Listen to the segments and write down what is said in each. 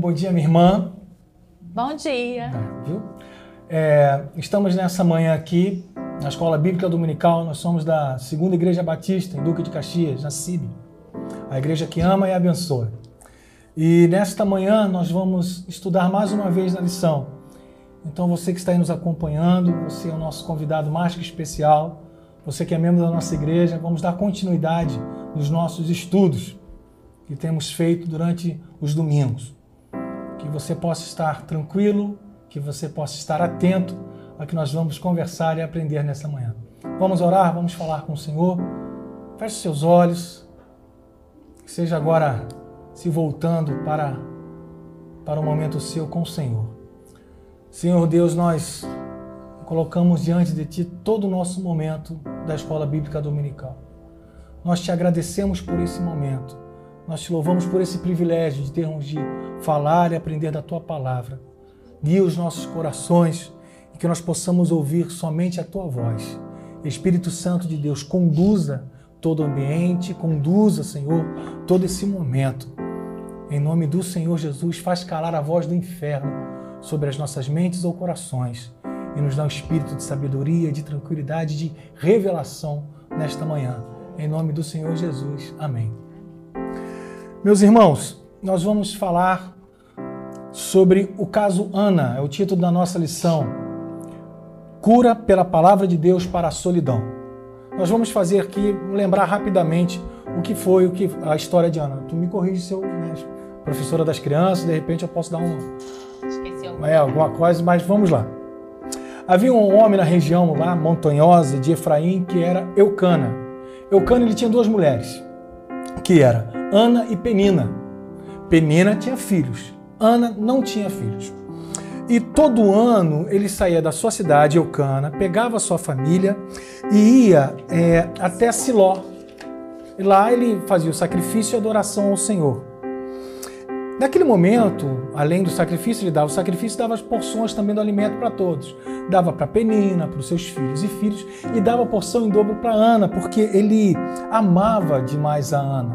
bom dia, minha irmã. Bom dia. É, viu? É, estamos nessa manhã aqui na Escola Bíblica Dominical. Nós somos da Segunda Igreja Batista, em Duque de Caxias, na CIB. A igreja que ama e abençoa. E nesta manhã nós vamos estudar mais uma vez na lição. Então você que está aí nos acompanhando, você é o nosso convidado mais que especial, você que é membro da nossa igreja, vamos dar continuidade nos nossos estudos que temos feito durante os domingos. Que você possa estar tranquilo, que você possa estar atento a que nós vamos conversar e aprender nessa manhã. Vamos orar, vamos falar com o Senhor. Feche seus olhos, que seja agora se voltando para, para o momento seu com o Senhor. Senhor Deus, nós colocamos diante de Ti todo o nosso momento da Escola Bíblica Dominical. Nós te agradecemos por esse momento. Nós te louvamos por esse privilégio de termos de falar e aprender da tua palavra. Guia os nossos corações e que nós possamos ouvir somente a tua voz. Espírito Santo de Deus, conduza todo o ambiente, conduza, Senhor, todo esse momento. Em nome do Senhor Jesus, faz calar a voz do inferno sobre as nossas mentes ou corações e nos dá um espírito de sabedoria, de tranquilidade, de revelação nesta manhã. Em nome do Senhor Jesus. Amém. Meus irmãos, nós vamos falar sobre o caso Ana, é o título da nossa lição. Cura pela palavra de Deus para a solidão. Nós vamos fazer aqui, lembrar rapidamente o que foi o que, a história de Ana. Tu me corrige se eu, né, professora das crianças, de repente eu posso dar um. Esqueci alguma É, alguma coisa, mas vamos lá. Havia um homem na região lá, montanhosa de Efraim, que era Eucana. Eucana ele tinha duas mulheres, que era Ana e Penina. Penina tinha filhos, Ana não tinha filhos. E todo ano ele saía da sua cidade, Eucana, pegava sua família e ia é, até Siló. E lá ele fazia o sacrifício e adoração ao Senhor. Naquele momento, além do sacrifício, ele dava o sacrifício, dava as porções também do alimento para todos. Dava para Penina, para os seus filhos e filhos, e dava porção em dobro para Ana, porque ele amava demais a Ana,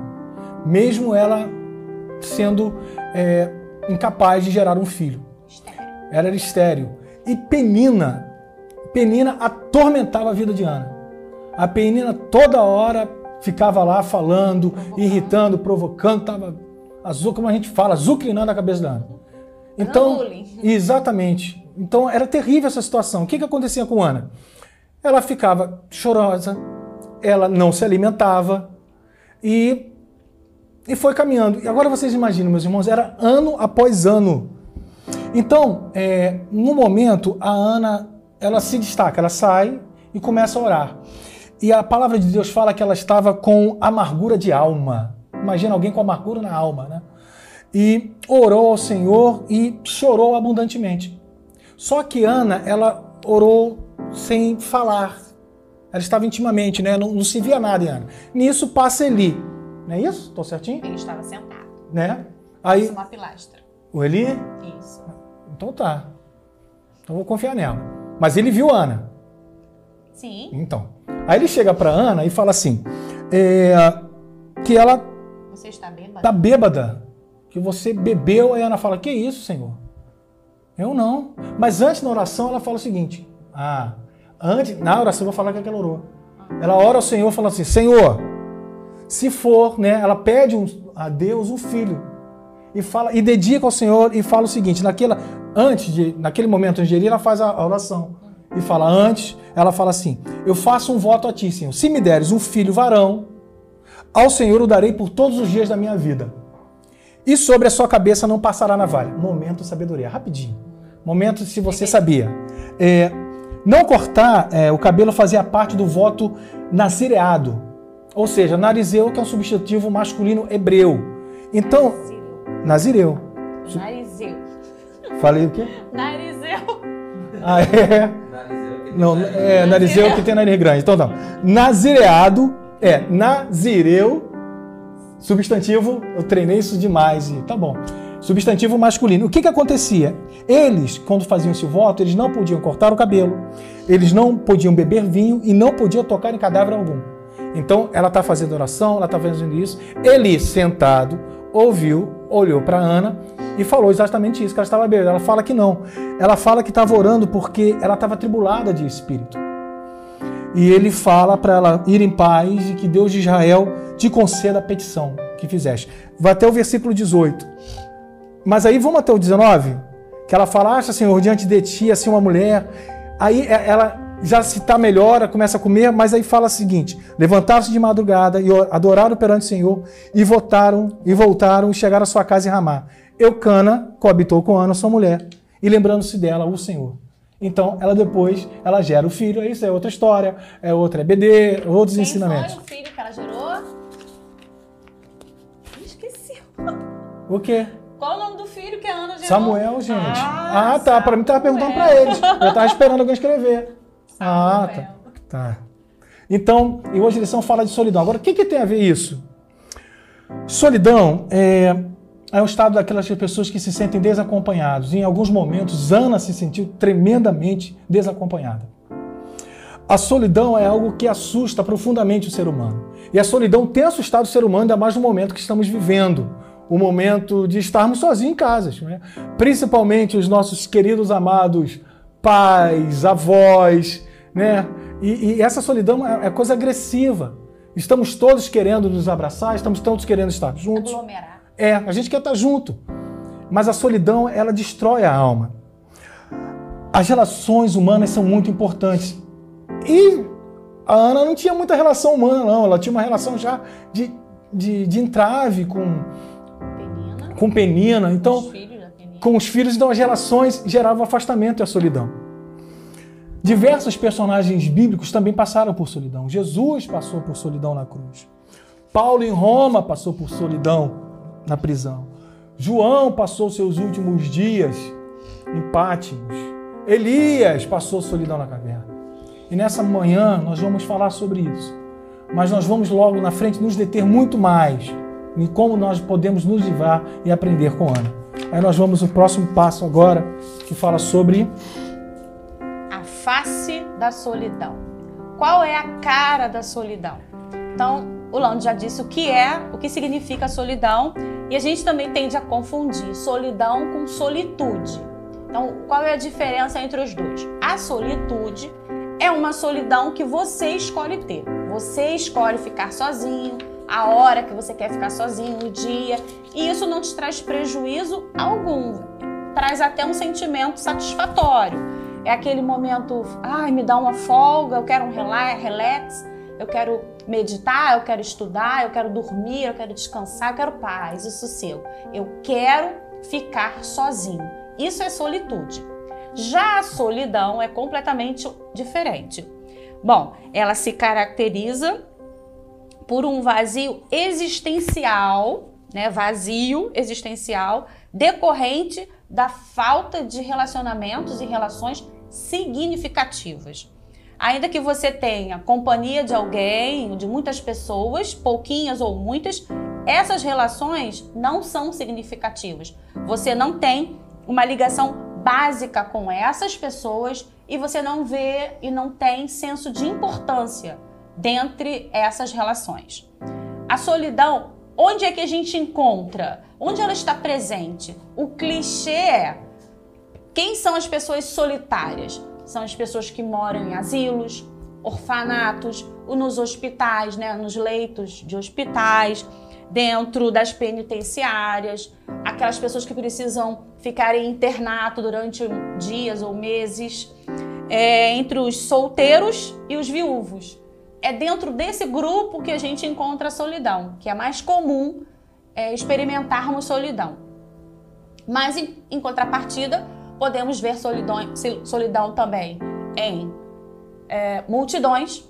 mesmo ela sendo é, incapaz de gerar um filho. Ela era estéril. E Penina, Penina atormentava a vida de Ana. A Penina toda hora ficava lá falando, irritando, provocando, estava azul, como a gente fala, azucrinando a cabeça da Ana. Então, exatamente. Então era terrível essa situação. O que, que acontecia com Ana? Ela ficava chorosa, ela não se alimentava e, e foi caminhando. E agora vocês imaginam, meus irmãos, era ano após ano. Então, é, no momento, a Ana ela se destaca, ela sai e começa a orar. E a palavra de Deus fala que ela estava com amargura de alma. Imagina alguém com amargura na alma, né? E orou ao Senhor e chorou abundantemente. Só que Ana, ela orou sem falar. Ela estava intimamente, né? Não, não se via nada em Ana. Nisso passa Eli. Não é isso? Estou certinho? Ele estava sentado. Né? Aí, é uma pilastra. o Eli? Isso. Então tá. Então vou confiar nela. Mas ele viu Ana. Sim. Então. Aí ele chega para Ana e fala assim: é, que ela Você está bêbado? tá bêbada, que você bebeu. Aí Ana fala: Que isso, Senhor? Eu não. Mas antes na oração ela fala o seguinte: Ah, antes na oração eu vou falar que ela orou. Ela ora ao Senhor falando assim: Senhor, se for, né? Ela pede um- a Deus um filho e fala e dedica ao Senhor e fala o seguinte: naquela antes de naquele momento ir, ela faz a, a oração e fala antes, ela fala assim: Eu faço um voto a ti, Senhor. Se me deres um filho varão, ao Senhor o darei por todos os dias da minha vida. E sobre a sua cabeça não passará navalha. Momento sabedoria, rapidinho. Momento se você sabia. É, não cortar é, o cabelo fazia parte do voto nazireado. Ou seja, narizeu, que é um substantivo masculino hebreu. Então, nazireu. Narizeu. Falei o quê? Narizeu. Ah, é. Não, é narizeu que tem nariz grande. Então, não. Nazireado é nazireu, substantivo, eu treinei isso demais e tá bom. Substantivo masculino. O que que acontecia? Eles, quando faziam esse voto, eles não podiam cortar o cabelo, eles não podiam beber vinho e não podiam tocar em cadáver algum. Então, ela está fazendo oração, ela está fazendo isso. Ele, sentado, ouviu, olhou para Ana e falou exatamente isso, que ela estava bêbada. Ela fala que não. Ela fala que estava orando porque ela estava tribulada de espírito. E ele fala para ela ir em paz e que Deus de Israel te conceda a petição que fizeste. Vai até o versículo 18. Mas aí vamos até o 19, que ela fala, acha, Senhor, diante de ti, assim, uma mulher. Aí é, ela já se está melhor, começa a comer, mas aí fala o seguinte: levantaram-se de madrugada e adoraram perante o Senhor e votaram e voltaram e chegaram à sua casa em Ramá. Eucana coabitou com Ana, sua mulher, e lembrando-se dela, o Senhor. Então, ela depois, ela gera o filho, isso é outra história, é outra EBD, outros Quem ensinamentos. foi o filho que ela gerou? Esqueci. O quê? Qual o nome do filho que a Ana gerou? Samuel, gente. Ah, Ah, tá. Para mim tava perguntando para eles. Eu tava esperando alguém escrever. Ah, Samuel. tá. Tá. Então, e hoje a lição fala de solidão. Agora, o que, que tem a ver isso? Solidão é, é o estado daquelas pessoas que se sentem desacompanhados. Em alguns momentos, Ana se sentiu tremendamente desacompanhada. A solidão é algo que assusta profundamente o ser humano. E a solidão tem assustado o ser humano, ainda mais no momento que estamos vivendo o momento de estarmos sozinhos em casas. Né? Principalmente os nossos queridos amados pais, avós, né? E, e essa solidão é, é coisa agressiva. Estamos todos querendo nos abraçar, estamos todos querendo estar juntos. Aglomerar. É, a gente quer estar junto. Mas a solidão, ela destrói a alma. As relações humanas são muito importantes. E a Ana não tinha muita relação humana, não. Ela tinha uma relação já de, de, de entrave com, Penina. com Penina. Então, Os filhos da Penina. com os filhos, então as relações geravam afastamento e a solidão. Diversos personagens bíblicos também passaram por solidão. Jesus passou por solidão na cruz. Paulo em Roma passou por solidão na prisão. João passou seus últimos dias em Pátimos. Elias passou solidão na caverna. E nessa manhã nós vamos falar sobre isso. Mas nós vamos logo na frente nos deter muito mais em como nós podemos nos livrar e aprender com Ana. Aí nós vamos o próximo passo agora, que fala sobre A face da solidão. Qual é a cara da solidão? Então, o Lando já disse o que é, o que significa solidão, e a gente também tende a confundir solidão com solitude. Então, qual é a diferença entre os dois? A solitude é uma solidão que você escolhe ter. Você escolhe ficar sozinho, a hora que você quer ficar sozinho, o dia, e isso não te traz prejuízo algum. Traz até um sentimento satisfatório. É aquele momento, ai, me dá uma folga, eu quero um rela- relax, eu quero meditar, eu quero estudar, eu quero dormir, eu quero descansar, eu quero paz e sossego. Eu quero ficar sozinho. Isso é solitude. Já a solidão é completamente diferente. Bom, ela se caracteriza por um vazio existencial, né, vazio existencial decorrente da falta de relacionamentos e relações significativas. Ainda que você tenha companhia de alguém, de muitas pessoas, pouquinhas ou muitas, essas relações não são significativas. Você não tem uma ligação básica com essas pessoas e você não vê e não tem senso de importância dentre essas relações. A solidão, onde é que a gente encontra? Onde ela está presente? O clichê é: quem são as pessoas solitárias? São as pessoas que moram em asilos, orfanatos, ou nos hospitais, né, nos leitos de hospitais, dentro das penitenciárias, aquelas pessoas que precisam ficar em internato durante dias ou meses, é, entre os solteiros e os viúvos. É dentro desse grupo que a gente encontra a solidão, que é mais comum é, experimentarmos solidão. Mas, em, em contrapartida, podemos ver solidão, solidão também em é, multidões,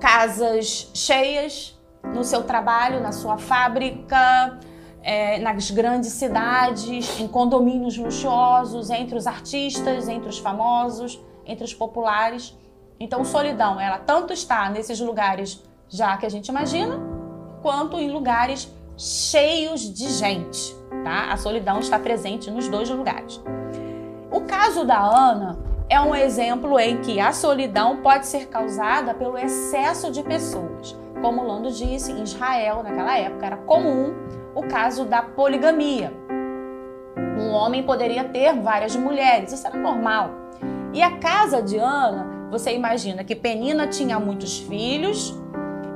casas cheias, no seu trabalho, na sua fábrica, é, nas grandes cidades, em condomínios luxuosos, entre os artistas, entre os famosos, entre os populares. Então, solidão, ela tanto está nesses lugares já que a gente imagina, quanto em lugares cheios de gente, tá? A solidão está presente nos dois lugares. O caso da Ana é um exemplo em que a solidão pode ser causada pelo excesso de pessoas. Como Lando disse, em Israel, naquela época, era comum o caso da poligamia. Um homem poderia ter várias mulheres, isso era normal. E a casa de Ana, você imagina que Penina tinha muitos filhos,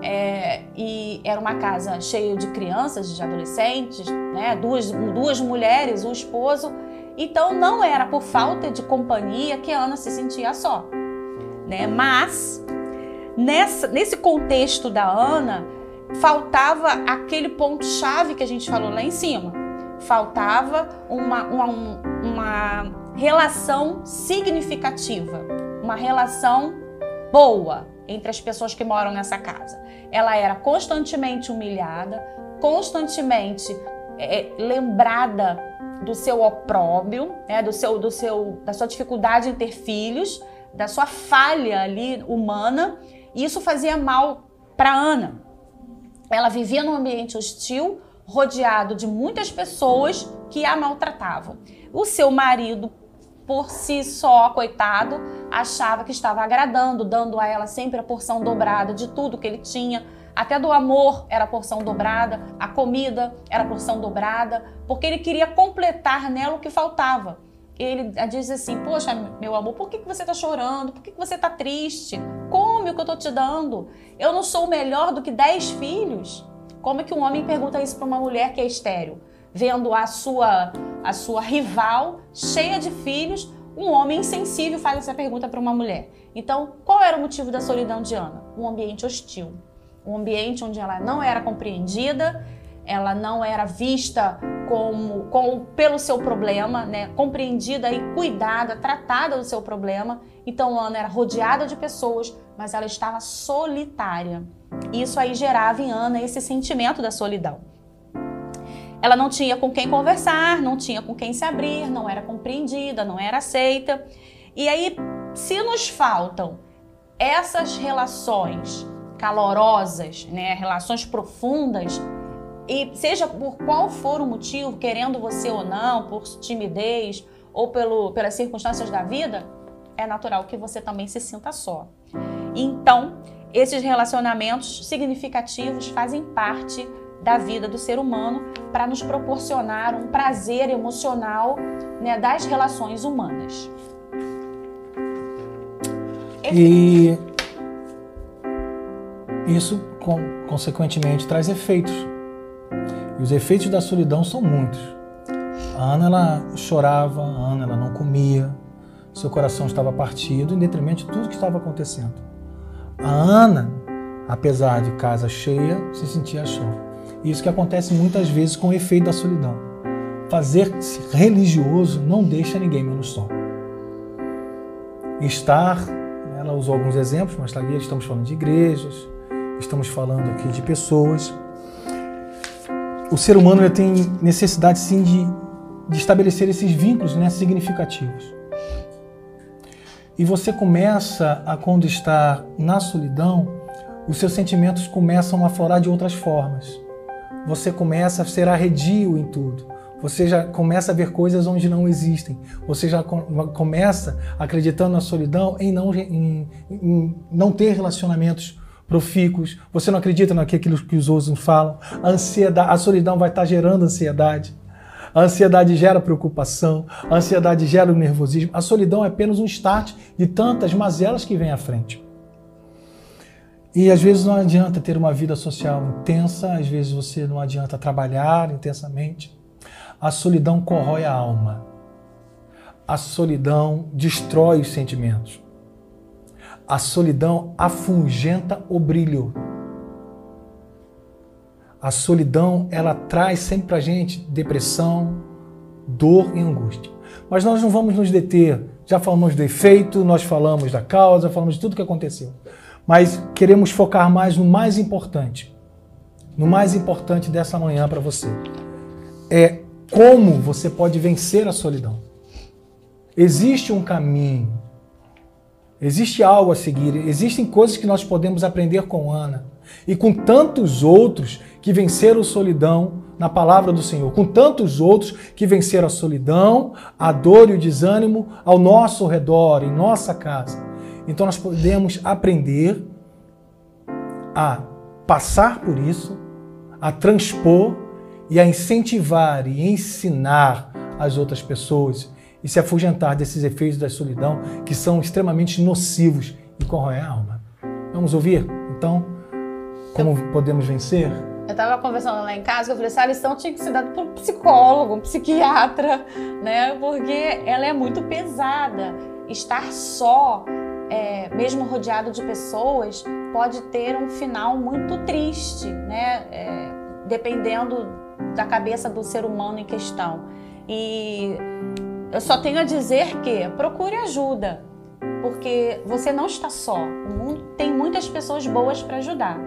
é, e era uma casa cheia de crianças, de adolescentes, né? duas, duas mulheres, um esposo. Então não era por falta de companhia que Ana se sentia só. Né? Mas nessa, nesse contexto da Ana, faltava aquele ponto-chave que a gente falou lá em cima. Faltava uma, uma, uma relação significativa, uma relação boa, entre as pessoas que moram nessa casa. Ela era constantemente humilhada, constantemente é, lembrada do seu opróbio, né, do seu, do seu, da sua dificuldade em ter filhos, da sua falha ali humana. E isso fazia mal para Ana. Ela vivia num ambiente hostil, rodeado de muitas pessoas que a maltratavam. O seu marido por si só, coitado, achava que estava agradando, dando a ela sempre a porção dobrada de tudo que ele tinha. Até do amor era porção dobrada, a comida era porção dobrada, porque ele queria completar nela o que faltava. Ele diz assim: Poxa, meu amor, por que você está chorando? Por que você está triste? Come o que eu estou te dando. Eu não sou melhor do que dez filhos. Como é que um homem pergunta isso para uma mulher que é estéreo? vendo a sua, a sua rival cheia de filhos, um homem insensível faz essa pergunta para uma mulher. Então, qual era o motivo da solidão de Ana? Um ambiente hostil. Um ambiente onde ela não era compreendida, ela não era vista como, como pelo seu problema, né? compreendida e cuidada, tratada do seu problema. Então, Ana era rodeada de pessoas, mas ela estava solitária. Isso aí gerava em Ana esse sentimento da solidão. Ela não tinha com quem conversar, não tinha com quem se abrir, não era compreendida, não era aceita. E aí, se nos faltam essas relações calorosas, né, relações profundas, e seja por qual for o motivo, querendo você ou não, por timidez ou pelo, pelas circunstâncias da vida, é natural que você também se sinta só. Então, esses relacionamentos significativos fazem parte da vida do ser humano para nos proporcionar um prazer emocional né, das relações humanas. E isso, consequentemente, traz efeitos. E os efeitos da solidão são muitos. A Ana ela chorava, a Ana ela não comia, seu coração estava partido em detrimento de tudo que estava acontecendo. A Ana, apesar de casa cheia, se sentia chão. Isso que acontece muitas vezes com o efeito da solidão. Fazer-se religioso não deixa ninguém menos só. Estar, ela usou alguns exemplos, mas ali estamos falando de igrejas, estamos falando aqui de pessoas. O ser humano tem necessidade sim de, de estabelecer esses vínculos né, significativos. E você começa a, quando está na solidão, os seus sentimentos começam a aflorar de outras formas você começa a ser arredio em tudo. Você já começa a ver coisas onde não existem. Você já começa acreditando na solidão em não, em, em não ter relacionamentos profícuos. Você não acredita naquilo que os outros falam. A ansiedade, a solidão vai estar gerando ansiedade. A ansiedade gera preocupação, a ansiedade gera o nervosismo. A solidão é apenas um start de tantas mazelas que vem à frente. E às vezes não adianta ter uma vida social intensa, às vezes você não adianta trabalhar intensamente. A solidão corrói a alma. A solidão destrói os sentimentos. A solidão afungenta o brilho. A solidão, ela traz sempre pra gente depressão, dor e angústia. Mas nós não vamos nos deter. Já falamos do efeito, nós falamos da causa, falamos de tudo que aconteceu mas queremos focar mais no mais importante. No mais importante dessa manhã para você. É como você pode vencer a solidão. Existe um caminho. Existe algo a seguir. Existem coisas que nós podemos aprender com Ana e com tantos outros que venceram a solidão na palavra do Senhor, com tantos outros que venceram a solidão, a dor e o desânimo ao nosso redor, em nossa casa. Então nós podemos aprender a passar por isso, a transpor e a incentivar e ensinar as outras pessoas e se afugentar desses efeitos da solidão que são extremamente nocivos e corroem a alma. Vamos ouvir, então, como eu, podemos vencer? Eu estava conversando lá em casa, eu falei, essa lição tinha que ser dada por um psicólogo, um psiquiatra, né? Porque ela é muito pesada. Estar só, é, mesmo rodeado de pessoas, pode ter um final muito triste, né? É, dependendo da cabeça do ser humano em questão. E eu só tenho a dizer que procure ajuda, porque você não está só. O mundo tem muitas pessoas boas para ajudar.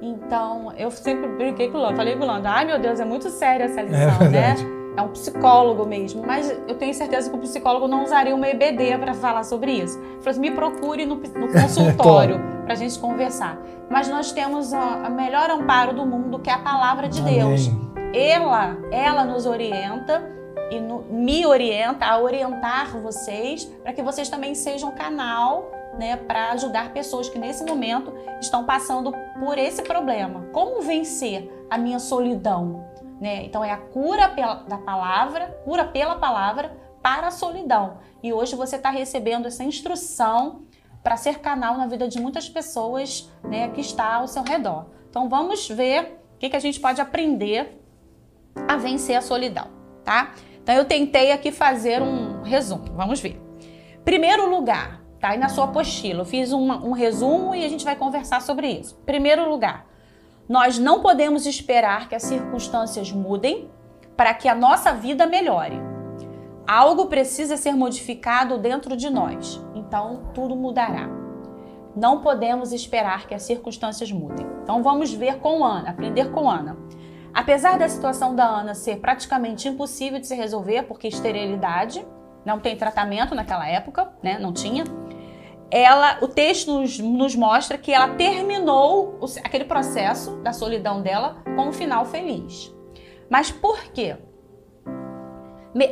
Então, eu sempre brinquei com o Lando, falei com o Lando, ai meu Deus, é muito séria essa lição, é né? É um psicólogo mesmo, mas eu tenho certeza que o psicólogo não usaria uma EBD para falar sobre isso. Ele falou assim, me procure no, no consultório para a gente conversar. Mas nós temos o melhor amparo do mundo, que é a palavra de Amém. Deus. Ela, ela nos orienta e no, me orienta a orientar vocês para que vocês também sejam canal né, para ajudar pessoas que nesse momento estão passando por esse problema. Como vencer a minha solidão? Né? Então é a cura pela, da palavra, cura pela palavra para a solidão. E hoje você está recebendo essa instrução para ser canal na vida de muitas pessoas né, que está ao seu redor. Então vamos ver o que, que a gente pode aprender a vencer a solidão, tá? Então eu tentei aqui fazer um resumo. Vamos ver. Primeiro lugar, tá aí na sua apostila. Eu fiz um resumo e a gente vai conversar sobre isso. Primeiro lugar, nós não podemos esperar que as circunstâncias mudem para que a nossa vida melhore. Algo precisa ser modificado dentro de nós. Então tudo mudará. Não podemos esperar que as circunstâncias mudem. Então vamos ver com Ana, aprender com Ana. Apesar da situação da Ana ser praticamente impossível de se resolver, porque esterilidade não tem tratamento naquela época, né? Não tinha. Ela, o texto nos, nos mostra que ela terminou o, aquele processo da solidão dela com um final feliz. Mas por quê?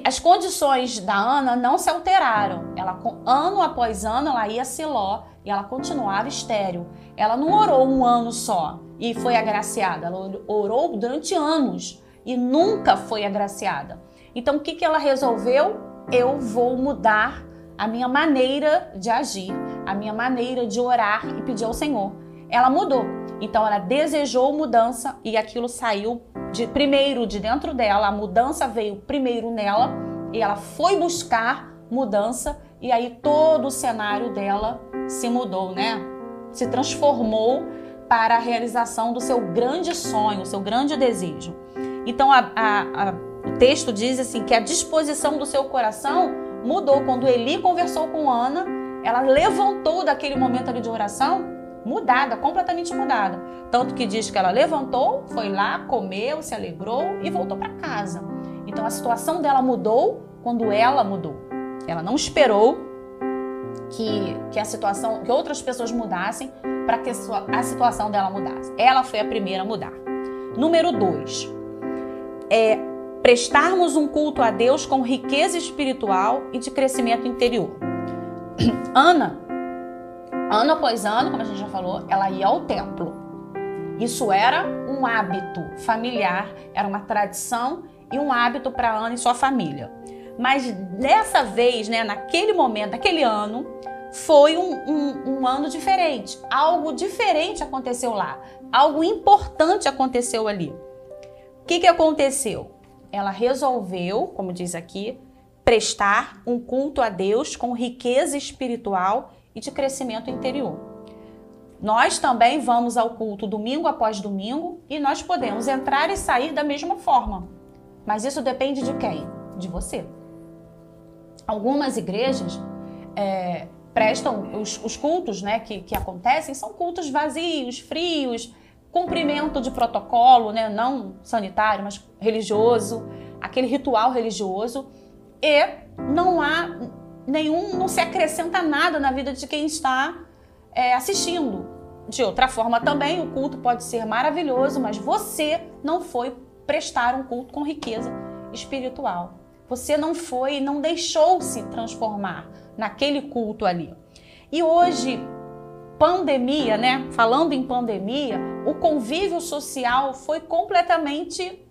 As condições da Ana não se alteraram. Ela, ano após ano, ela ia a Siló e ela continuava estéril. Ela não orou um ano só e foi agraciada. Ela orou durante anos e nunca foi agraciada. Então, o que, que ela resolveu? Eu vou mudar a minha maneira de agir, a minha maneira de orar e pedir ao Senhor. Ela mudou. Então, ela desejou mudança e aquilo saiu de primeiro de dentro dela. A mudança veio primeiro nela e ela foi buscar mudança e aí todo o cenário dela se mudou, né? Se transformou para a realização do seu grande sonho, seu grande desejo. Então, a, a, a, o texto diz assim que a disposição do seu coração mudou quando Eli conversou com Ana. Ela levantou daquele momento ali de oração mudada, completamente mudada. Tanto que diz que ela levantou, foi lá, comeu, se alegrou e voltou para casa. Então a situação dela mudou quando ela mudou. Ela não esperou que, que a situação, que outras pessoas mudassem para que a situação dela mudasse. Ela foi a primeira a mudar. Número dois, é prestarmos um culto a Deus com riqueza espiritual e de crescimento interior. Ana, ano após ano, como a gente já falou, ela ia ao templo. Isso era um hábito familiar, era uma tradição e um hábito para Ana e sua família. Mas dessa vez, né, naquele momento, naquele ano, foi um, um, um, ano diferente. Algo diferente aconteceu lá. Algo importante aconteceu ali. O que, que aconteceu? Ela resolveu, como diz aqui, prestar um culto a Deus com riqueza espiritual e de crescimento interior. Nós também vamos ao culto domingo após domingo e nós podemos entrar e sair da mesma forma. Mas isso depende de quem? De você. Algumas igrejas é, prestam os, os cultos né, que, que acontecem são cultos vazios, frios, cumprimento de protocolo, né, não sanitário, mas religioso, aquele ritual religioso, e não há nenhum, não se acrescenta nada na vida de quem está é, assistindo. De outra forma, também o culto pode ser maravilhoso, mas você não foi prestar um culto com riqueza espiritual. Você não foi, não deixou se transformar naquele culto ali. E hoje, pandemia, né? Falando em pandemia, o convívio social foi completamente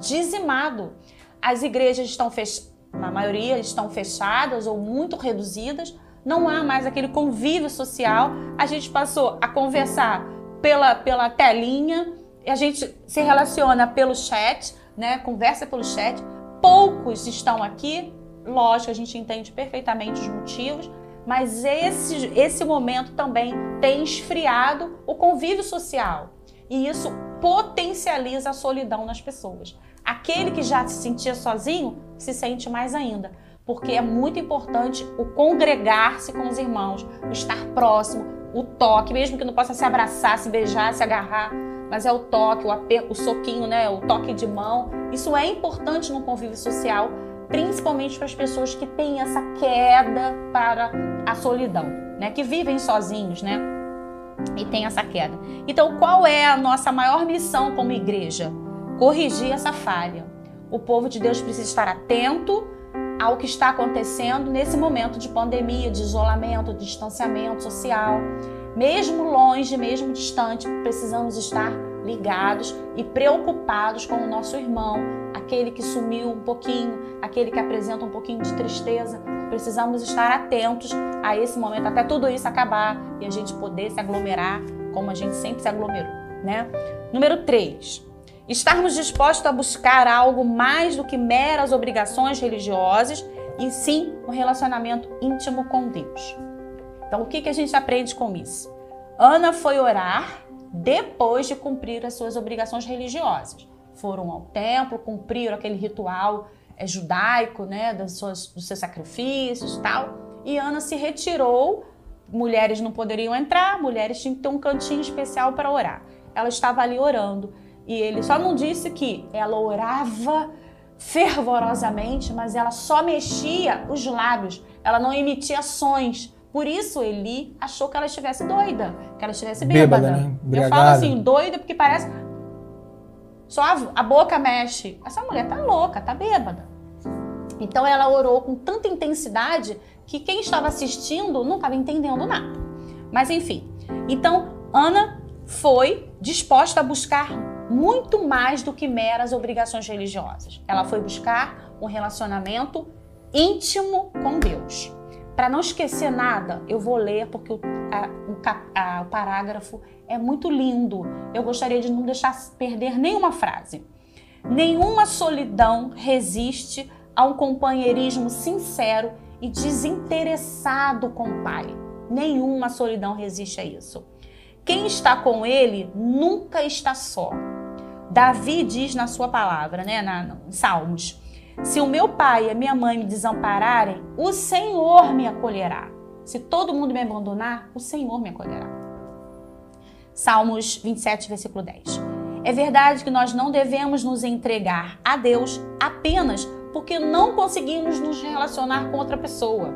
dizimado. As igrejas estão fechadas na maioria estão fechadas ou muito reduzidas, não há mais aquele convívio social. A gente passou a conversar pela, pela telinha, a gente se relaciona pelo chat, né? Conversa pelo chat. Poucos estão aqui, lógico, a gente entende perfeitamente os motivos, mas esse, esse momento também tem esfriado o convívio social. E isso potencializa a solidão nas pessoas. Aquele que já se sentia sozinho se sente mais ainda, porque é muito importante o congregar-se com os irmãos, o estar próximo, o toque, mesmo que não possa se abraçar, se beijar, se agarrar, mas é o toque, o aperto, o soquinho, né, o toque de mão. Isso é importante no convívio social, principalmente para as pessoas que têm essa queda para a solidão, né, que vivem sozinhos, né? E tem essa queda. Então, qual é a nossa maior missão como igreja? Corrigir essa falha. O povo de Deus precisa estar atento ao que está acontecendo nesse momento de pandemia, de isolamento, de distanciamento social. Mesmo longe, mesmo distante, precisamos estar ligados e preocupados com o nosso irmão, aquele que sumiu um pouquinho, aquele que apresenta um pouquinho de tristeza. Precisamos estar atentos a esse momento, até tudo isso acabar e a gente poder se aglomerar como a gente sempre se aglomerou, né? Número 3. Estarmos dispostos a buscar algo mais do que meras obrigações religiosas e sim um relacionamento íntimo com Deus. Então, o que, que a gente aprende com isso? Ana foi orar depois de cumprir as suas obrigações religiosas. Foram ao templo, cumpriram aquele ritual é, judaico, né, das suas, dos seus sacrifícios e tal. E Ana se retirou. Mulheres não poderiam entrar, mulheres tinham que ter um cantinho especial para orar. Ela estava ali orando. E ele só não disse que ela orava fervorosamente, mas ela só mexia os lábios, ela não emitia sons. Por isso Eli achou que ela estivesse doida, que ela estivesse bêbada. bêbada né? Eu falo assim, doida porque parece só a, a boca mexe. Essa mulher tá louca, tá bêbada. Então ela orou com tanta intensidade que quem estava assistindo não estava entendendo nada. Mas enfim, então Ana foi disposta a buscar muito mais do que meras obrigações religiosas. Ela foi buscar um relacionamento íntimo com Deus. Para não esquecer nada, eu vou ler porque o, a, o, a, o parágrafo é muito lindo. Eu gostaria de não deixar perder nenhuma frase. Nenhuma solidão resiste a um companheirismo sincero e desinteressado com o Pai. Nenhuma solidão resiste a isso. Quem está com Ele nunca está só. Davi diz na sua palavra, né, na, em Salmos: Se o meu pai e a minha mãe me desampararem, o Senhor me acolherá. Se todo mundo me abandonar, o Senhor me acolherá. Salmos 27, versículo 10. É verdade que nós não devemos nos entregar a Deus apenas porque não conseguimos nos relacionar com outra pessoa.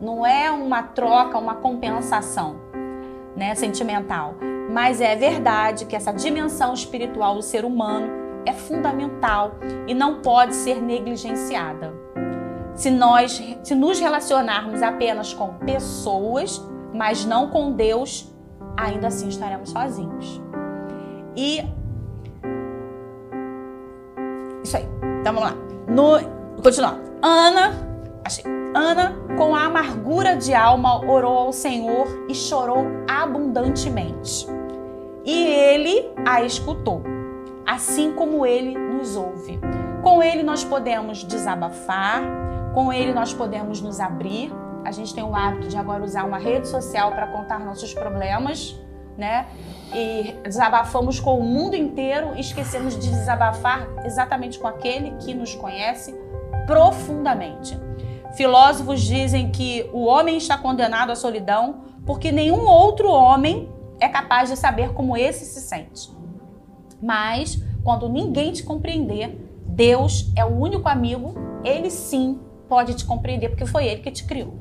Não é uma troca, uma compensação né, sentimental mas é verdade que essa dimensão espiritual do ser humano é fundamental e não pode ser negligenciada. Se nós se nos relacionarmos apenas com pessoas, mas não com Deus, ainda assim estaremos sozinhos. E isso aí. Então vamos lá. No continuar. Ana, achei. Ana, com a amargura de alma, orou ao Senhor e chorou abundantemente e ele a escutou, assim como ele nos ouve. Com ele nós podemos desabafar, com ele nós podemos nos abrir. A gente tem o hábito de agora usar uma rede social para contar nossos problemas, né? E desabafamos com o mundo inteiro e esquecemos de desabafar exatamente com aquele que nos conhece profundamente. Filósofos dizem que o homem está condenado à solidão porque nenhum outro homem é capaz de saber como esse se sente. Mas, quando ninguém te compreender, Deus é o único amigo, ele sim pode te compreender, porque foi ele que te criou.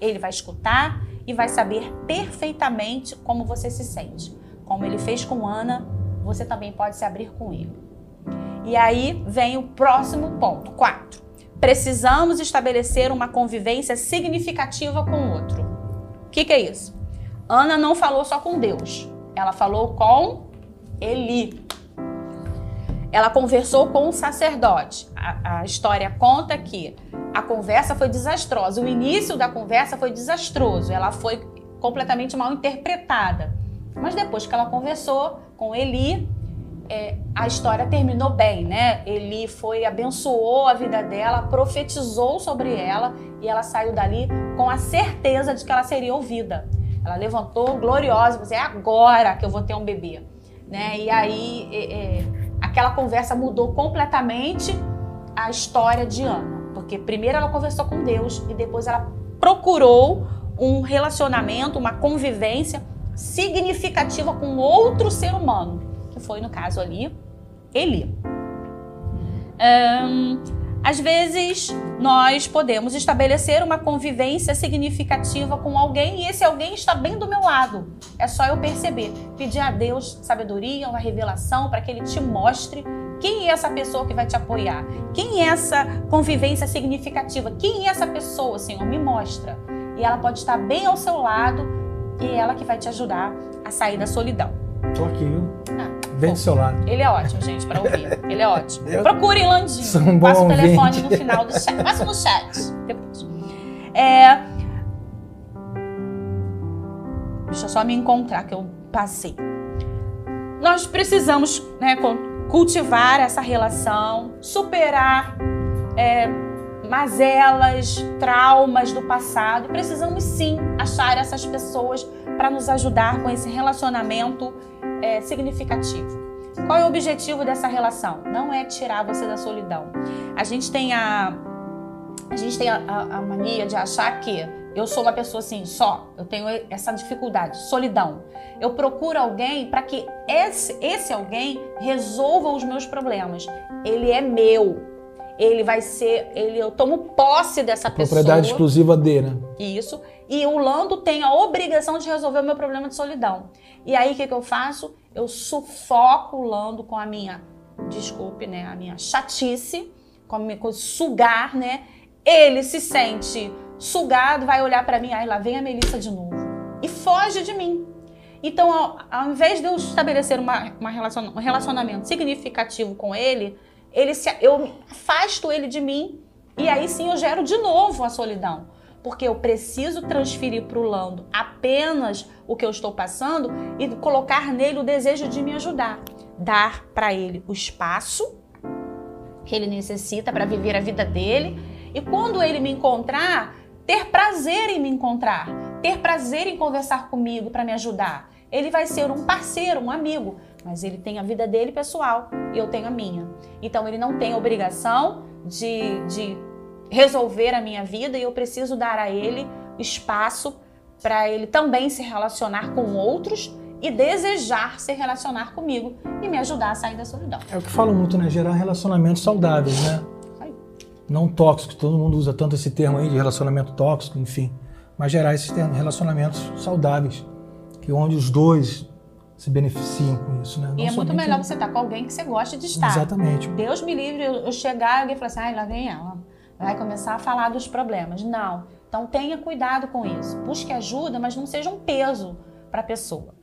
Ele vai escutar e vai saber perfeitamente como você se sente. Como ele fez com Ana, você também pode se abrir com ele. E aí vem o próximo ponto, 4. Precisamos estabelecer uma convivência significativa com o outro. O que, que é isso? Ana não falou só com Deus, ela falou com Eli. Ela conversou com o sacerdote. A, a, história conta que a conversa foi desastrosa. O início da conversa foi desastroso. Ela foi completamente mal interpretada. Mas depois que ela conversou com Eli, é, a história terminou bem, né? Ele foi, abençoou a vida dela, profetizou sobre ela e ela saiu dali com a certeza de que ela seria ouvida. Ela levantou gloriosa, você é agora que eu vou ter um bebê, né? E aí é, é, aquela conversa mudou completamente a história de Ana, porque primeiro ela conversou com Deus e depois ela procurou um relacionamento, uma convivência significativa com outro ser humano foi no caso ali Eli. Um, às vezes nós podemos estabelecer uma convivência significativa com alguém e esse alguém está bem do meu lado. É só eu perceber, pedir a Deus sabedoria, uma revelação para que Ele te mostre quem é essa pessoa que vai te apoiar, quem é essa convivência significativa, quem é essa pessoa, Senhor, me mostra. E ela pode estar bem ao seu lado e é ela que vai te ajudar a sair da solidão. Tô aqui, viu? Ah, Seu lado. Ele é ótimo, gente, para ouvir. Ele é ótimo. Eu Procurem Landinho. Um Passa o telefone no final do chat. Passa no chat depois. É... Deixa eu só me encontrar que eu passei. Nós precisamos né, cultivar essa relação, superar é, mazelas, traumas do passado. Precisamos sim achar essas pessoas para nos ajudar com esse relacionamento é, significativo. Qual é o objetivo dessa relação? Não é tirar você da solidão. A gente tem a, a gente tem a, a, a mania de achar que eu sou uma pessoa assim, só, eu tenho essa dificuldade, solidão. Eu procuro alguém para que esse, esse alguém resolva os meus problemas. Ele é meu. Ele vai ser, ele eu tomo posse dessa Propriedade pessoa. Propriedade exclusiva dele. Né? Isso. E o Lando tem a obrigação de resolver o meu problema de solidão. E aí o que, que eu faço? Eu sufoco o Lando com a minha, desculpe, né, a minha chatice, com a minha coisa, sugar, né? Ele se sente sugado, vai olhar para mim, aí lá vem a Melissa de novo. E foge de mim. Então, ao, ao invés de eu estabelecer uma, uma relacion, um relacionamento significativo com ele, ele se, eu afasto ele de mim e aí sim eu gero de novo a solidão porque eu preciso transferir para o Lando apenas o que eu estou passando e colocar nele o desejo de me ajudar. Dar para ele o espaço que ele necessita para viver a vida dele e quando ele me encontrar, ter prazer em me encontrar, ter prazer em conversar comigo para me ajudar. Ele vai ser um parceiro, um amigo, mas ele tem a vida dele pessoal e eu tenho a minha. Então ele não tem obrigação de, de resolver a minha vida e eu preciso dar a ele espaço para ele também se relacionar com outros e desejar se relacionar comigo e me ajudar a sair da solidão. É o que falo muito, né? Gerar relacionamentos saudáveis, né? Não tóxicos, todo mundo usa tanto esse termo aí de relacionamento tóxico, enfim. Mas gerar esses relacionamentos saudáveis, que onde os dois se beneficiam com isso, né? Não e é muito melhor você estar com alguém que você gosta de estar. Exatamente. Deus me livre eu chegar e alguém falar assim, ai, lá vem ela vai começar a falar dos problemas. Não. Então tenha cuidado com isso. Busque ajuda, mas não seja um peso para a pessoa.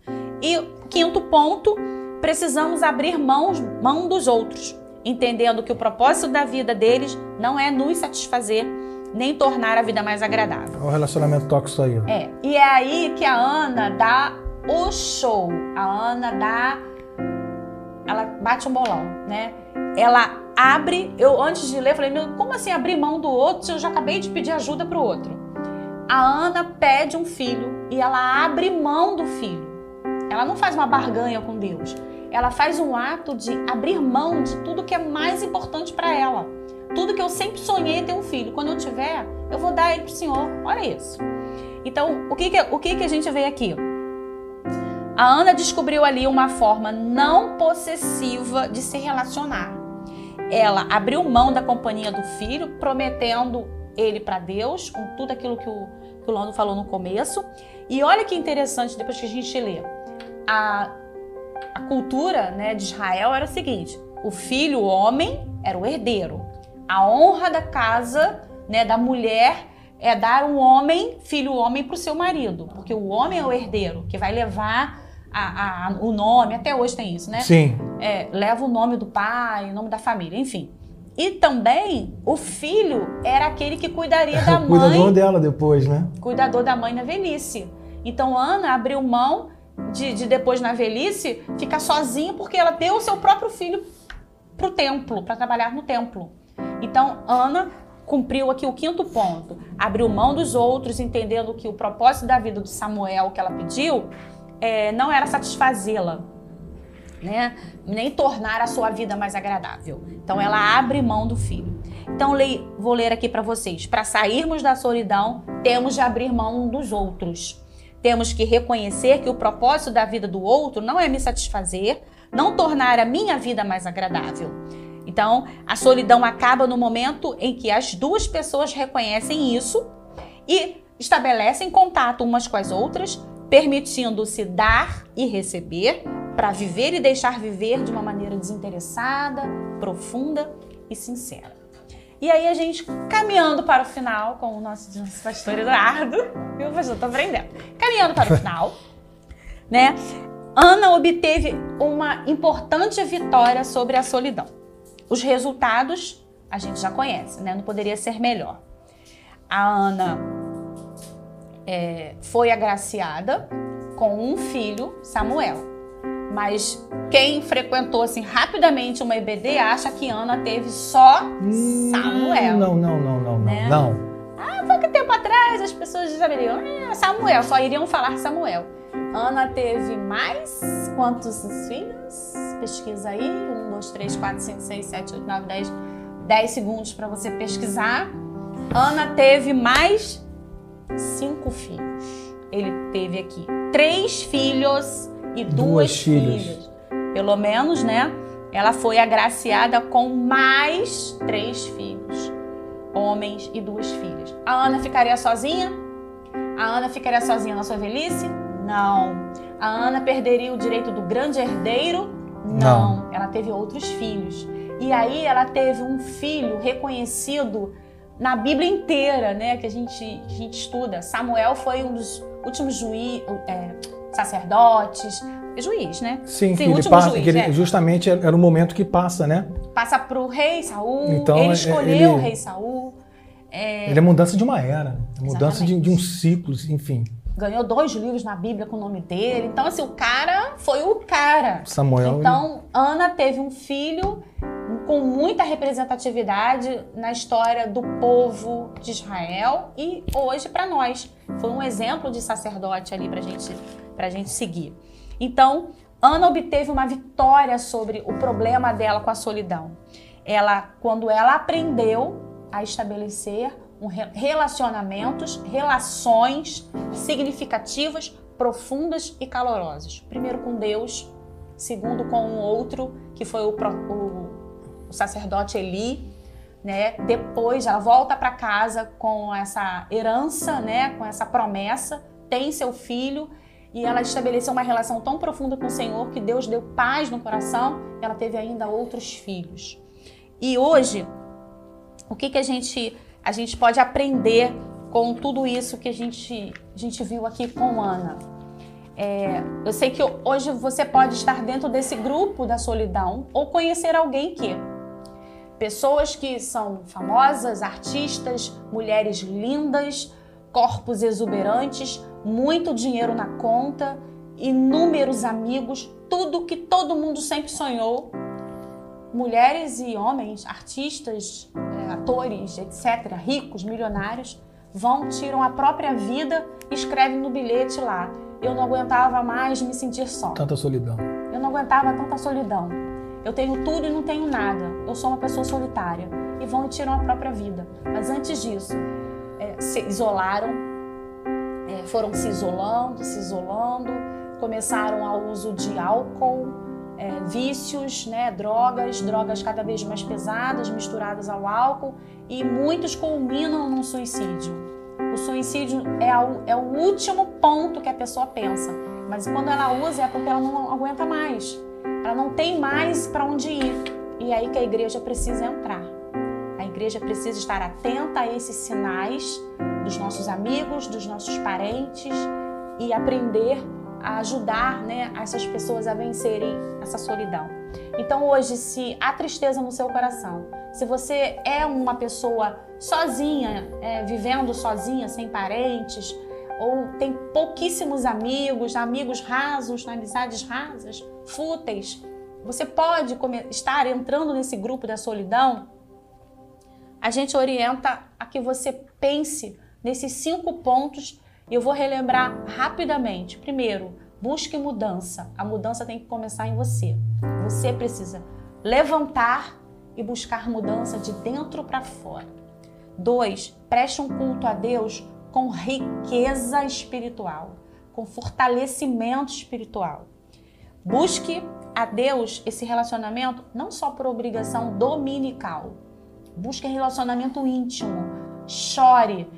E quinto ponto, precisamos abrir mãos, mão dos outros, entendendo que o propósito da vida deles não é nos satisfazer, nem tornar a vida mais agradável. É o relacionamento tóxico aí. É. E é aí que a Ana dá o show. A Ana dá ela bate um bolão, né? Ela abre, eu antes de ler, falei, meu, como assim abrir mão do outro se eu já acabei de pedir ajuda para o outro? A Ana pede um filho e ela abre mão do filho. Ela não faz uma barganha com Deus. Ela faz um ato de abrir mão de tudo que é mais importante para ela. Tudo que eu sempre sonhei ter um filho. Quando eu tiver, eu vou dar ele para o Senhor. Olha isso. Então, o que, que, o que, que a gente vê aqui? A Ana descobriu ali uma forma não possessiva de se relacionar ela abriu mão da companhia do filho, prometendo ele para Deus, com tudo aquilo que o, que o Lando falou no começo. E olha que interessante, depois que a gente lê, a, a cultura né, de Israel era o seguinte: o filho, o homem, era o herdeiro. A honra da casa, né, da mulher, é dar um homem, filho homem, para o seu marido, porque o homem é o herdeiro que vai levar a, a, o nome, até hoje tem isso, né? Sim. É, leva o nome do pai, o nome da família, enfim. E também o filho era aquele que cuidaria da mãe. Cuidador dela depois, né? Cuidador da mãe na velhice. Então Ana abriu mão de, de depois na velhice ficar sozinha porque ela deu o seu próprio filho para o templo, para trabalhar no templo. Então Ana cumpriu aqui o quinto ponto, abriu mão dos outros, entendendo que o propósito da vida de Samuel que ela pediu é, não era satisfazê-la, né? nem tornar a sua vida mais agradável. Então ela abre mão do filho. Então vou ler aqui para vocês. Para sairmos da solidão, temos de abrir mão dos outros. Temos que reconhecer que o propósito da vida do outro não é me satisfazer, não tornar a minha vida mais agradável. Então, a solidão acaba no momento em que as duas pessoas reconhecem isso e estabelecem contato umas com as outras, permitindo-se dar e receber para viver e deixar viver de uma maneira desinteressada, profunda e sincera. E aí a gente caminhando para o final com o nosso, pastor Eduardo, viu, pastor? Tô aprendendo. Caminhando para o final, né? Ana obteve uma importante vitória sobre a solidão. Os resultados a gente já conhece, né? Não poderia ser melhor. A Ana é, foi agraciada com um filho, Samuel. Mas quem frequentou assim rapidamente uma EBD acha que Ana teve só hum, Samuel. Não, não, não, não, né? não. Ah, pouco tempo atrás as pessoas saberiam, ah, Samuel, só iriam falar Samuel. Ana teve mais quantos filhos? Pesquisa aí. Um, dois, três, quatro, cinco, seis, sete, oito, nove, dez. Dez segundos para você pesquisar. Ana teve mais cinco filhos. Ele teve aqui três filhos e duas, duas filhas. filhas. Pelo menos, né? Ela foi agraciada com mais três filhos, homens e duas filhas. A Ana ficaria sozinha? A Ana ficaria sozinha na sua velhice? Não. A Ana perderia o direito do grande herdeiro? Não. Não. Ela teve outros filhos. E aí ela teve um filho reconhecido na Bíblia inteira, né, que a gente, a gente estuda. Samuel foi um dos últimos juízes, é, sacerdotes, juiz, né? Sim, Sim ele passa, juiz, ele, é. justamente era o momento que passa, né? Passa para o rei Saul, então, ele é, escolheu ele, o rei Saul. É... Ele é mudança de uma era, mudança de, de um ciclo, enfim ganhou dois livros na Bíblia com o nome dele. Então, assim, o cara foi o cara. Samuel. Então, Ana teve um filho com muita representatividade na história do povo de Israel e hoje para nós. Foi um exemplo de sacerdote ali para gente, a gente seguir. Então, Ana obteve uma vitória sobre o problema dela com a solidão. Ela, quando ela aprendeu a estabelecer um relacionamentos, relações significativas, profundas e calorosas. Primeiro com Deus, segundo com o outro, que foi o, o, o sacerdote Eli, né? Depois ela volta para casa com essa herança, né? Com essa promessa, tem seu filho e ela estabeleceu uma relação tão profunda com o Senhor que Deus deu paz no coração. Ela teve ainda outros filhos. E hoje, o que que a gente a gente pode aprender com tudo isso que a gente, a gente viu aqui com Ana. É, eu sei que hoje você pode estar dentro desse grupo da solidão ou conhecer alguém que. Pessoas que são famosas, artistas, mulheres lindas, corpos exuberantes, muito dinheiro na conta, inúmeros amigos, tudo que todo mundo sempre sonhou. Mulheres e homens, artistas, atores, etc., ricos, milionários, vão, tiram a própria vida e escrevem no bilhete lá. Eu não aguentava mais me sentir só. Tanta solidão. Eu não aguentava tanta solidão. Eu tenho tudo e não tenho nada. Eu sou uma pessoa solitária. E vão e tiram a própria vida. Mas antes disso, é, se isolaram, é, foram se isolando, se isolando, começaram ao uso de álcool, é, vícios, né, drogas, drogas cada vez mais pesadas misturadas ao álcool e muitos culminam no suicídio. O suicídio é, a, é o último ponto que a pessoa pensa, mas quando ela usa é porque ela não aguenta mais, ela não tem mais para onde ir e é aí que a igreja precisa entrar. A igreja precisa estar atenta a esses sinais dos nossos amigos, dos nossos parentes e aprender a ajudar né, essas pessoas a vencerem essa solidão. Então hoje, se há tristeza no seu coração, se você é uma pessoa sozinha, é, vivendo sozinha, sem parentes, ou tem pouquíssimos amigos, amigos rasos, amizades rasas, fúteis, você pode estar entrando nesse grupo da solidão. A gente orienta a que você pense nesses cinco pontos e eu vou relembrar rapidamente. Primeiro, busque mudança. A mudança tem que começar em você. Você precisa levantar e buscar mudança de dentro para fora. Dois, preste um culto a Deus com riqueza espiritual, com fortalecimento espiritual. Busque a Deus esse relacionamento não só por obrigação dominical. Busque relacionamento íntimo. Chore.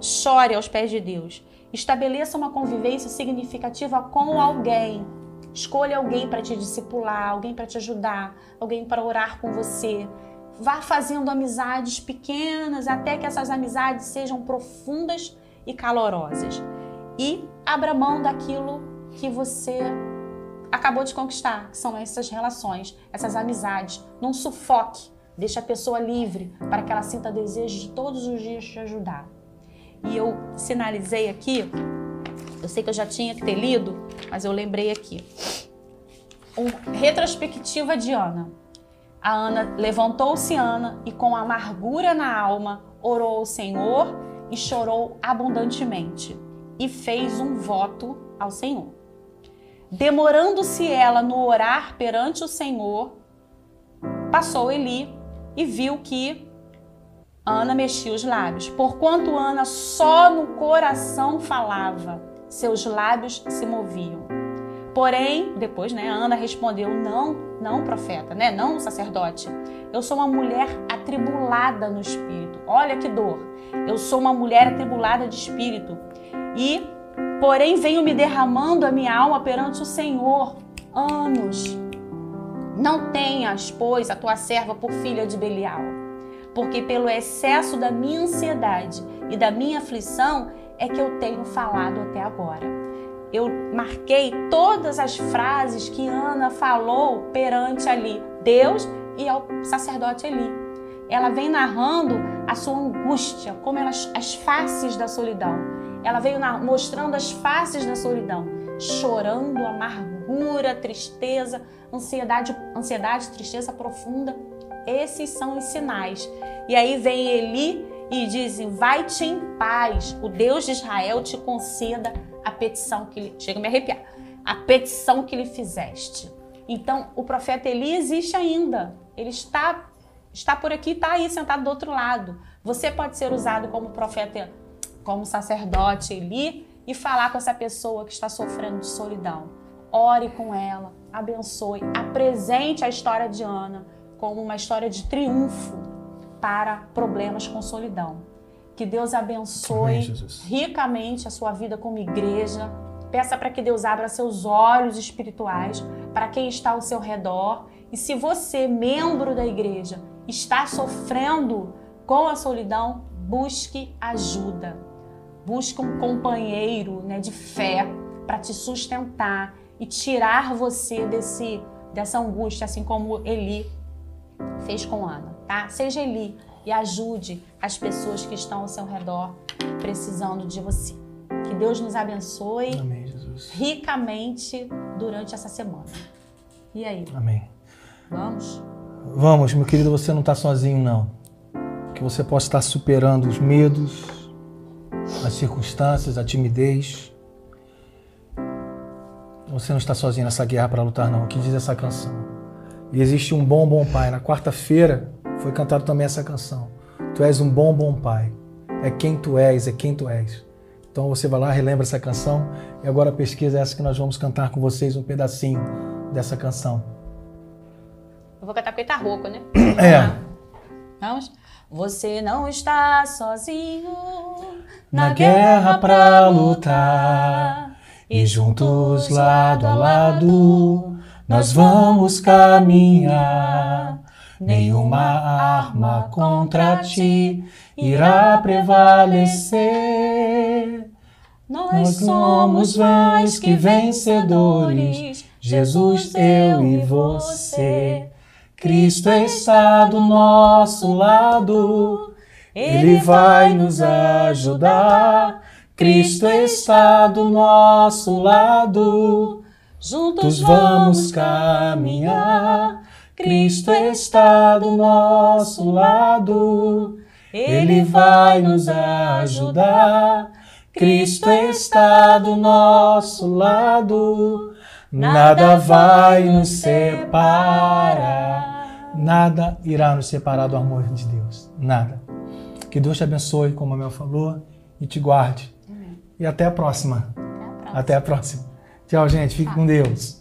Chore aos pés de Deus. Estabeleça uma convivência significativa com alguém. Escolha alguém para te discipular, alguém para te ajudar, alguém para orar com você. Vá fazendo amizades pequenas até que essas amizades sejam profundas e calorosas. E abra mão daquilo que você acabou de conquistar, que são essas relações, essas amizades. Não sufoque, deixe a pessoa livre para que ela sinta desejo de todos os dias te ajudar. E eu sinalizei aqui, eu sei que eu já tinha que ter lido, mas eu lembrei aqui. Um, retrospectiva de Ana. A Ana levantou-se Ana e com amargura na alma orou ao Senhor e chorou abundantemente e fez um voto ao Senhor. Demorando-se ela no orar perante o Senhor, passou Eli e viu que Ana mexia os lábios. Porquanto Ana só no coração falava, seus lábios se moviam. Porém, depois, né, Ana respondeu: Não, não, profeta, né? Não, sacerdote. Eu sou uma mulher atribulada no espírito. Olha que dor. Eu sou uma mulher atribulada de espírito. E Porém, venho me derramando a minha alma perante o Senhor anos. Não tenhas, pois, a tua serva por filha de Belial, porque pelo excesso da minha ansiedade e da minha aflição é que eu tenho falado até agora. Eu marquei todas as frases que Ana falou perante ali Deus e ao sacerdote Eli. Ela vem narrando a sua angústia, como elas, as faces da solidão ela veio na, mostrando as faces da solidão, chorando, amargura, tristeza, ansiedade, ansiedade, tristeza profunda. Esses são os sinais. E aí vem Eli e diz: Vai-te em paz, o Deus de Israel te conceda a petição que lhe. Chega a me arrepiar. A petição que lhe fizeste. Então, o profeta Eli existe ainda. Ele está, está por aqui, está aí sentado do outro lado. Você pode ser usado como profeta como sacerdote Eli e falar com essa pessoa que está sofrendo de solidão. Ore com ela, abençoe, apresente a história de Ana como uma história de triunfo para problemas com solidão. Que Deus abençoe Amém, ricamente a sua vida como igreja. Peça para que Deus abra seus olhos espirituais para quem está ao seu redor. E se você, membro da igreja, está sofrendo com a solidão, busque ajuda. Busca um companheiro né, de fé para te sustentar e tirar você desse, dessa angústia, assim como Eli fez com Ana, tá? Seja Eli e ajude as pessoas que estão ao seu redor precisando de você. Que Deus nos abençoe Amém, ricamente durante essa semana. E aí? Amém. Vamos? Vamos, meu querido, você não está sozinho, não. Que você possa estar superando os medos, as circunstâncias, a timidez. Você não está sozinho nessa guerra para lutar, não. O que diz essa canção? E existe um bom, bom pai. Na quarta-feira foi cantado também essa canção. Tu és um bom, bom pai. É quem tu és, é quem tu és. Então você vai lá, relembra essa canção. E agora a pesquisa é essa que nós vamos cantar com vocês um pedacinho dessa canção. Eu vou cantar porque tá rouco, né? É. Vamos? Você não está sozinho na guerra pra lutar. E juntos, lado a lado, nós vamos caminhar. Nenhuma arma contra ti irá prevalecer. Nós somos mais que vencedores, Jesus, eu e você. Cristo está do nosso lado, Ele vai nos ajudar. Cristo está do nosso lado, juntos vamos caminhar. Cristo está do nosso lado, Ele vai nos ajudar. Cristo está do nosso lado, nada vai nos separar. Nada irá nos separar do amor de Deus. Nada. Que Deus te abençoe, como a Mel falou, e te guarde. E até a próxima. Até a próxima. Até a próxima. Tchau, gente. Fique com Deus.